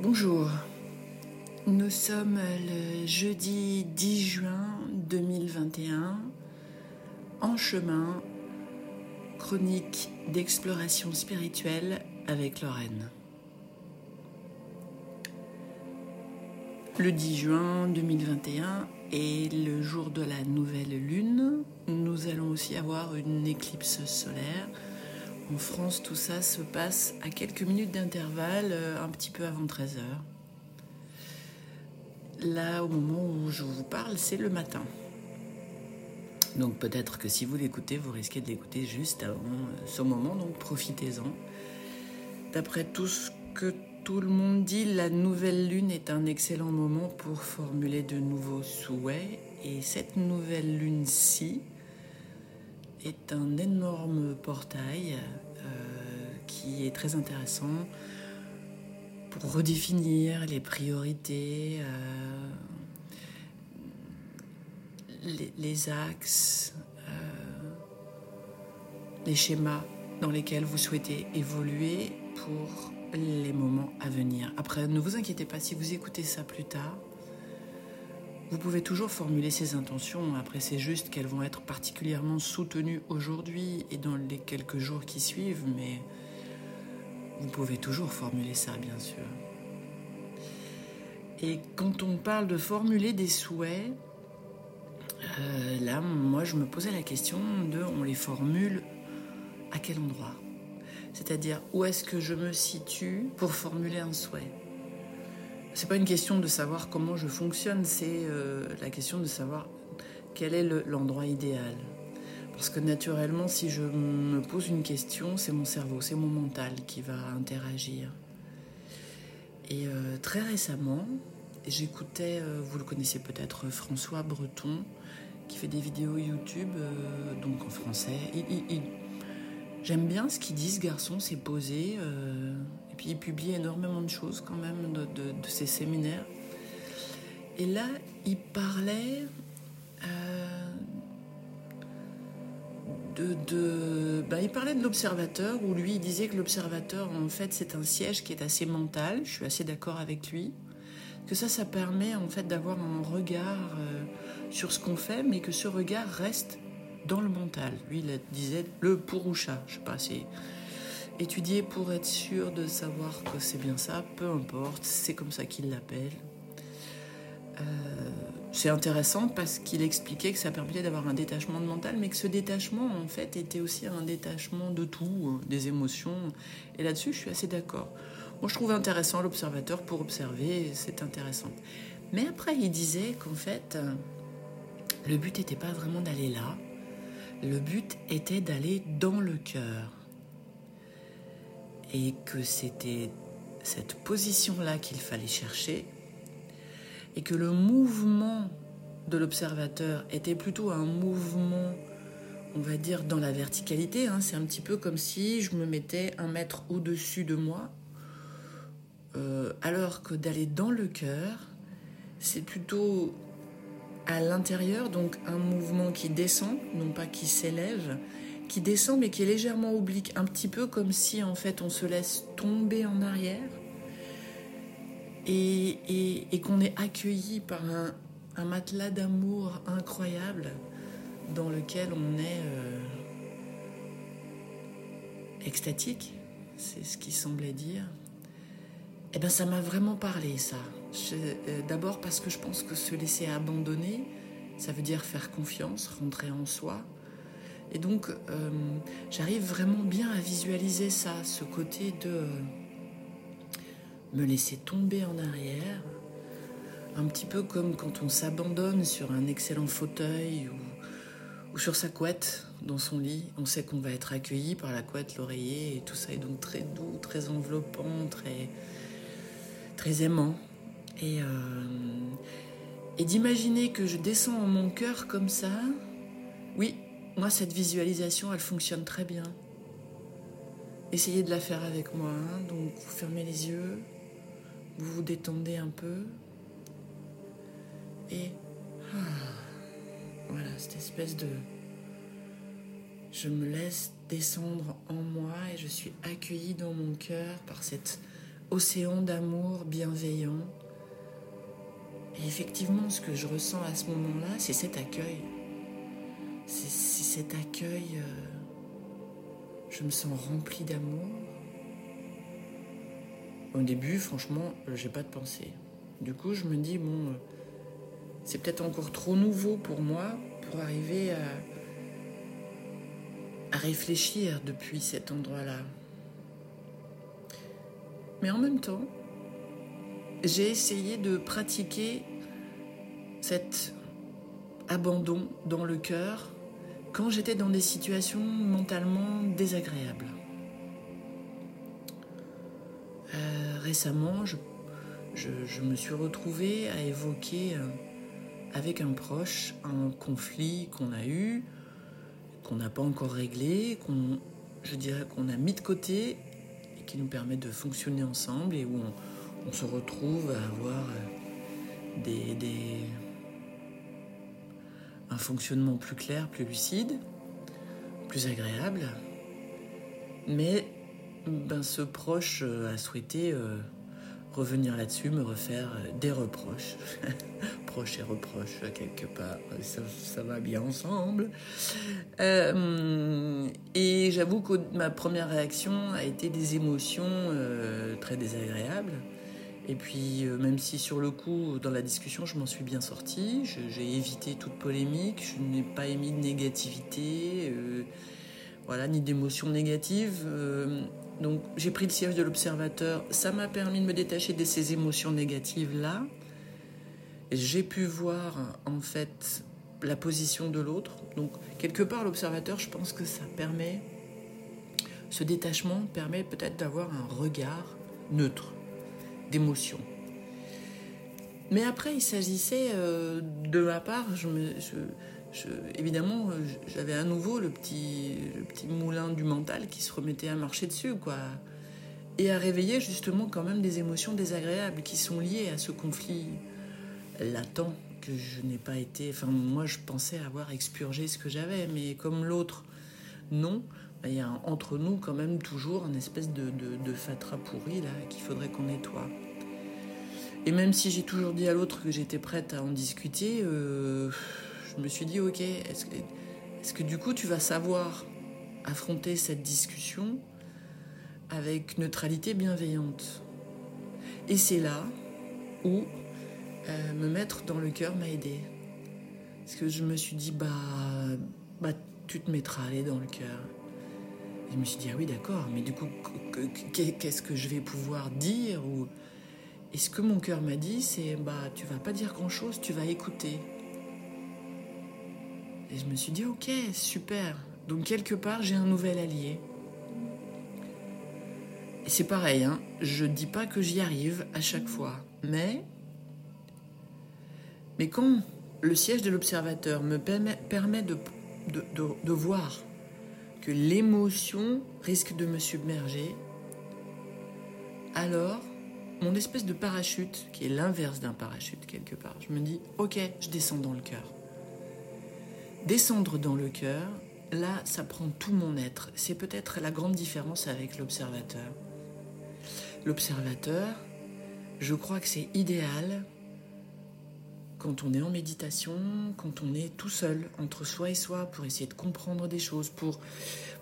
Bonjour, nous sommes le jeudi 10 juin 2021 en chemin, chronique d'exploration spirituelle avec Lorraine. Le 10 juin 2021 est le jour de la nouvelle lune. Nous allons aussi avoir une éclipse solaire en France, tout ça se passe à quelques minutes d'intervalle, euh, un petit peu avant 13h. Là, au moment où je vous parle, c'est le matin. Donc peut-être que si vous l'écoutez, vous risquez de l'écouter juste avant euh, ce moment, donc profitez-en. D'après tout ce que tout le monde dit, la nouvelle lune est un excellent moment pour formuler de nouveaux souhaits. Et cette nouvelle lune-ci, est un énorme portail est très intéressant pour redéfinir les priorités, euh, les, axes, euh, les schémas dans lesquels vous souhaitez évoluer pour les moments à venir. Après, ne vous inquiétez pas si vous écoutez ça plus tard. Vous pouvez toujours formuler ces intentions, après c'est juste qu'elles vont être particulièrement soutenues aujourd'hui et dans les quelques jours qui suivent, mais vous pouvez toujours formuler ça, bien sûr. Et quand on parle de formuler des souhaits, euh, là, moi, je me posais la question de on les formule à quel endroit? C'est-à-dire, où est-ce que je me situe pour formuler un souhait? C'est pas une question de savoir comment je fonctionne, c'est euh, la question de savoir quel est l'endroit idéal. Parce que naturellement, si je me pose une question, c'est mon cerveau, c'est mon mental qui va interagir. Et euh, très récemment, j'écoutais, euh, vous le connaissez peut-être, François Breton, qui fait des vidéos YouTube, donc en français. J'aime bien ce qu'il dit, ce garçon, c'est posé. Puis il publie énormément de choses quand même de, ses séminaires. Et là, il parlait ben, il parlait de l'observateur où lui il disait que l'observateur en fait c'est un siège qui est assez mental. Je suis assez d'accord avec lui. Que ça, ça permet en fait d'avoir un regard euh, sur ce qu'on fait, mais que ce regard reste dans le mental. Lui, il disait le pourroucha. Je sais pas, c'est étudier pour être sûr de savoir que c'est bien ça, peu importe, c'est comme ça qu'il l'appelle. Euh, c'est intéressant parce qu'il expliquait que ça permettait d'avoir un détachement de mental, mais que ce détachement, en fait, était aussi un détachement de tout, euh, des émotions. Et là-dessus, je suis assez d'accord. Moi, je trouve intéressant l'observateur pour observer, c'est intéressant. Mais après, il disait qu'en fait, le but n'était pas vraiment d'aller là, le but était d'aller dans le cœur et que c'était cette position-là qu'il fallait chercher et que le mouvement de l'observateur était plutôt un mouvement, on va dire, dans la verticalité. Hein. C'est un petit peu comme si je me mettais un mètre au-dessus de moi, euh, alors que d'aller dans le cœur, c'est plutôt à l'intérieur, donc un mouvement qui descend, non pas qui s'élève, qui descend mais qui est légèrement oblique, un petit peu comme si en fait on se laisse tomber en arrière et, qu'on est accueilli par un, matelas d'amour incroyable dans lequel on est euh, extatique, c'est ce qu'il semblait dire. Eh bien ça m'a vraiment parlé ça. Euh, d'abord parce que je pense que se laisser abandonner, ça veut dire faire confiance, rentrer en soi, et donc, euh, j'arrive vraiment bien à visualiser ça, ce côté de me laisser tomber en arrière, un petit peu comme quand on s'abandonne sur un excellent fauteuil ou, sur sa couette dans son lit. On sait qu'on va être accueilli par la couette, l'oreiller, et tout ça est donc très doux, très enveloppant, très, très aimant. Et, euh, d'imaginer que je descends en mon cœur comme ça, oui, moi, cette visualisation, elle fonctionne très bien. Essayez de la faire avec moi. Hein. Donc, vous fermez les yeux, vous vous détendez un peu. Et ah, voilà, cette espèce de... Je me laisse descendre en moi et je suis accueillie dans mon cœur par cette océan d'amour bienveillant. Et effectivement, ce que je ressens à ce moment-là, c'est cet accueil. C'est cet accueil. Euh, je me sens remplie d'amour. Au début, franchement, j'ai pas de pensée. Du coup, je me dis, bon, euh, c'est peut-être encore trop nouveau pour moi pour arriver à, à réfléchir depuis cet endroit-là. Mais en même temps, j'ai essayé de pratiquer cet abandon dans le cœur quand j'étais dans des situations mentalement désagréables. Récemment, je, me suis retrouvée à évoquer euh, avec un proche un conflit qu'on a eu, qu'on n'a pas encore réglé, qu'on, je dirais qu'on a mis de côté et qui nous permet de fonctionner ensemble et où on, se retrouve à avoir euh, un fonctionnement plus clair, plus lucide, plus agréable. Mais ben, ce proche euh, a souhaité euh, revenir là-dessus, me refaire des reproches. proches et reproches, quelque part. Ça, va bien ensemble. Euh, et j'avoue que ma première réaction a été des émotions euh, très désagréables. Et puis, euh, même si sur le coup, dans la discussion, je m'en suis bien sortie, j'ai évité toute polémique, je n'ai pas émis de négativité, voilà, ni d'émotions négatives. Donc, j'ai pris le siège de l'observateur. Ça m'a permis de me détacher de ces émotions négatives-là j'ai pu voir en fait la position de l'autre. Donc quelque part l'observateur, je pense que ça permet, ce détachement permet peut-être d'avoir un regard neutre, d'émotion. Mais après, il s'agissait euh, de ma part, je me, évidemment, j'avais à nouveau le petit, le petit moulin du mental qui se remettait à marcher dessus, quoi. Et à réveiller justement quand même des émotions désagréables qui sont liées à ce conflit latent que je n'ai pas été. Enfin, moi, je pensais avoir expurgé ce que j'avais, mais comme l'autre, non. Il y a entre nous quand même toujours une espèce de, de, fatras pourri là qu'il faudrait qu'on nettoie. Et même si j'ai toujours dit à l'autre que j'étais prête à en discuter, euh, je me suis dit ok, est-ce que, du coup tu vas savoir affronter cette discussion avec neutralité bienveillante? Et c'est là où euh, me mettre dans le cœur m'a aidé. Parce que je me suis dit, bah, bah tu te mettras aller dans le cœur. Je me suis dit, ah oui, d'accord, mais du coup, qu'est-ce que je vais pouvoir dire ou... Et ce que mon cœur m'a dit, c'est, bah, tu vas pas dire grand-chose, tu vas écouter. Et je me suis dit, ok, super. Donc, quelque part, j'ai un nouvel allié. Et c'est pareil, hein, je dis pas que j'y arrive à chaque fois, mais mais quand le siège de l'observateur me permet, de, de, voir que l'émotion risque de me submerger, alors mon espèce de parachute, qui est l'inverse d'un parachute quelque part, je me dis, ok, je descends dans le cœur. Descendre dans le cœur, là, ça prend tout mon être. C'est peut-être la grande différence avec l'observateur. L'observateur, je crois que c'est idéal quand on est en méditation, quand on est tout seul, entre soi et soi, pour essayer de comprendre des choses, pour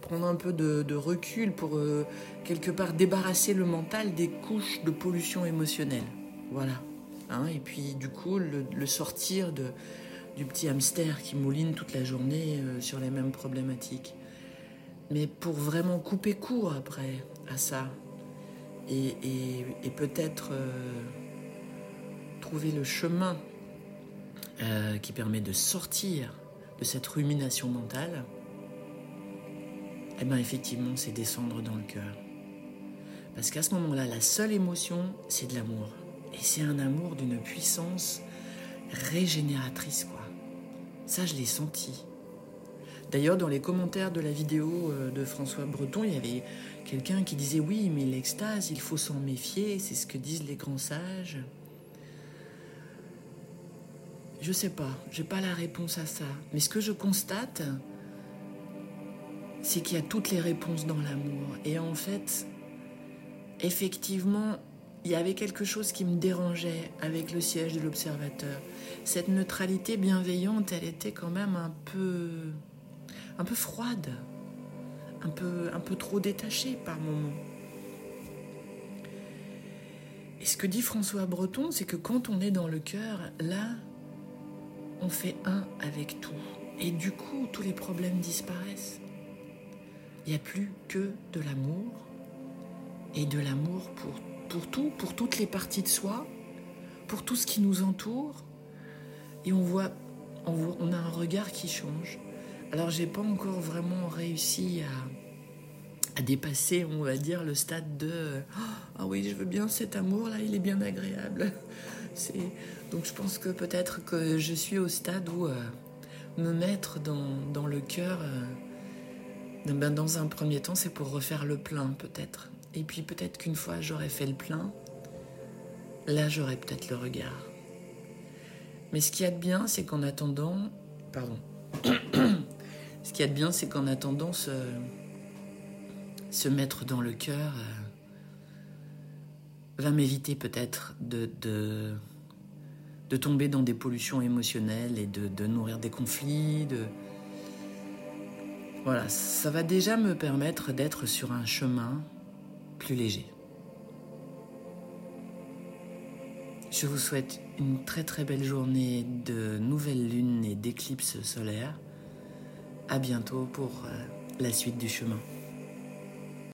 prendre un peu de, recul, pour euh, quelque part débarrasser le mental des couches de pollution émotionnelle. Voilà. Hein, et puis du coup, le, sortir de, du petit hamster qui mouline toute la journée euh, sur les mêmes problématiques. Mais pour vraiment couper court après à ça, et, peut-être euh, trouver le chemin euh, qui permet de sortir de cette rumination mentale, eh bien effectivement, c'est descendre dans le cœur. Parce qu'à ce moment-là, la seule émotion, c'est de l'amour. Et c'est un amour d'une puissance régénératrice, quoi. Ça, je l'ai senti. D'ailleurs, dans les commentaires de la vidéo euh, de François Breton, il y avait quelqu'un qui disait oui, mais l'extase, il faut s'en méfier, c'est ce que disent les grands sages. Je sais pas, j'ai pas la réponse à ça. Mais ce que je constate, c'est qu'il y a toutes les réponses dans l'amour. Et en fait, effectivement, il y avait quelque chose qui me dérangeait avec le siège de l'observateur. Cette neutralité bienveillante, elle était quand même un peu, un peu froide, un peu, un peu trop détachée par moments. Et ce que dit François Breton, c'est que quand on est dans le cœur, là, on fait un avec tout. Et du coup, tous les problèmes disparaissent. Il n'y a plus que de l'amour et de l'amour pour, pour tout, pour toutes les parties de soi, pour tout ce qui nous entoure. Et on voit, on, a un regard qui change. Alors, j'ai pas encore vraiment réussi à, dépasser, on va dire, le stade de ah oui, je veux bien cet amour là, il est bien agréable. C'est donc je pense que peut-être que je suis au stade où euh, me mettre dans, dans le cœur, euh, ben, dans un premier temps, c'est pour refaire le plein peut-être. Et puis peut-être qu'une fois j'aurai fait le plein, là j'aurai peut-être le regard. Mais ce qu'il y a de bien, c'est qu'en attendant, pardon, ce qu'il y a de bien, c'est qu'en attendant se, mettre dans le cœur euh, va m'éviter peut-être de, tomber dans des pollutions émotionnelles et de, nourrir des conflits. Voilà, ça va déjà me permettre d'être sur un chemin plus léger. Je vous souhaite une très très belle journée de nouvelle lune et d'éclipse solaire. À bientôt pour euh, la suite du chemin.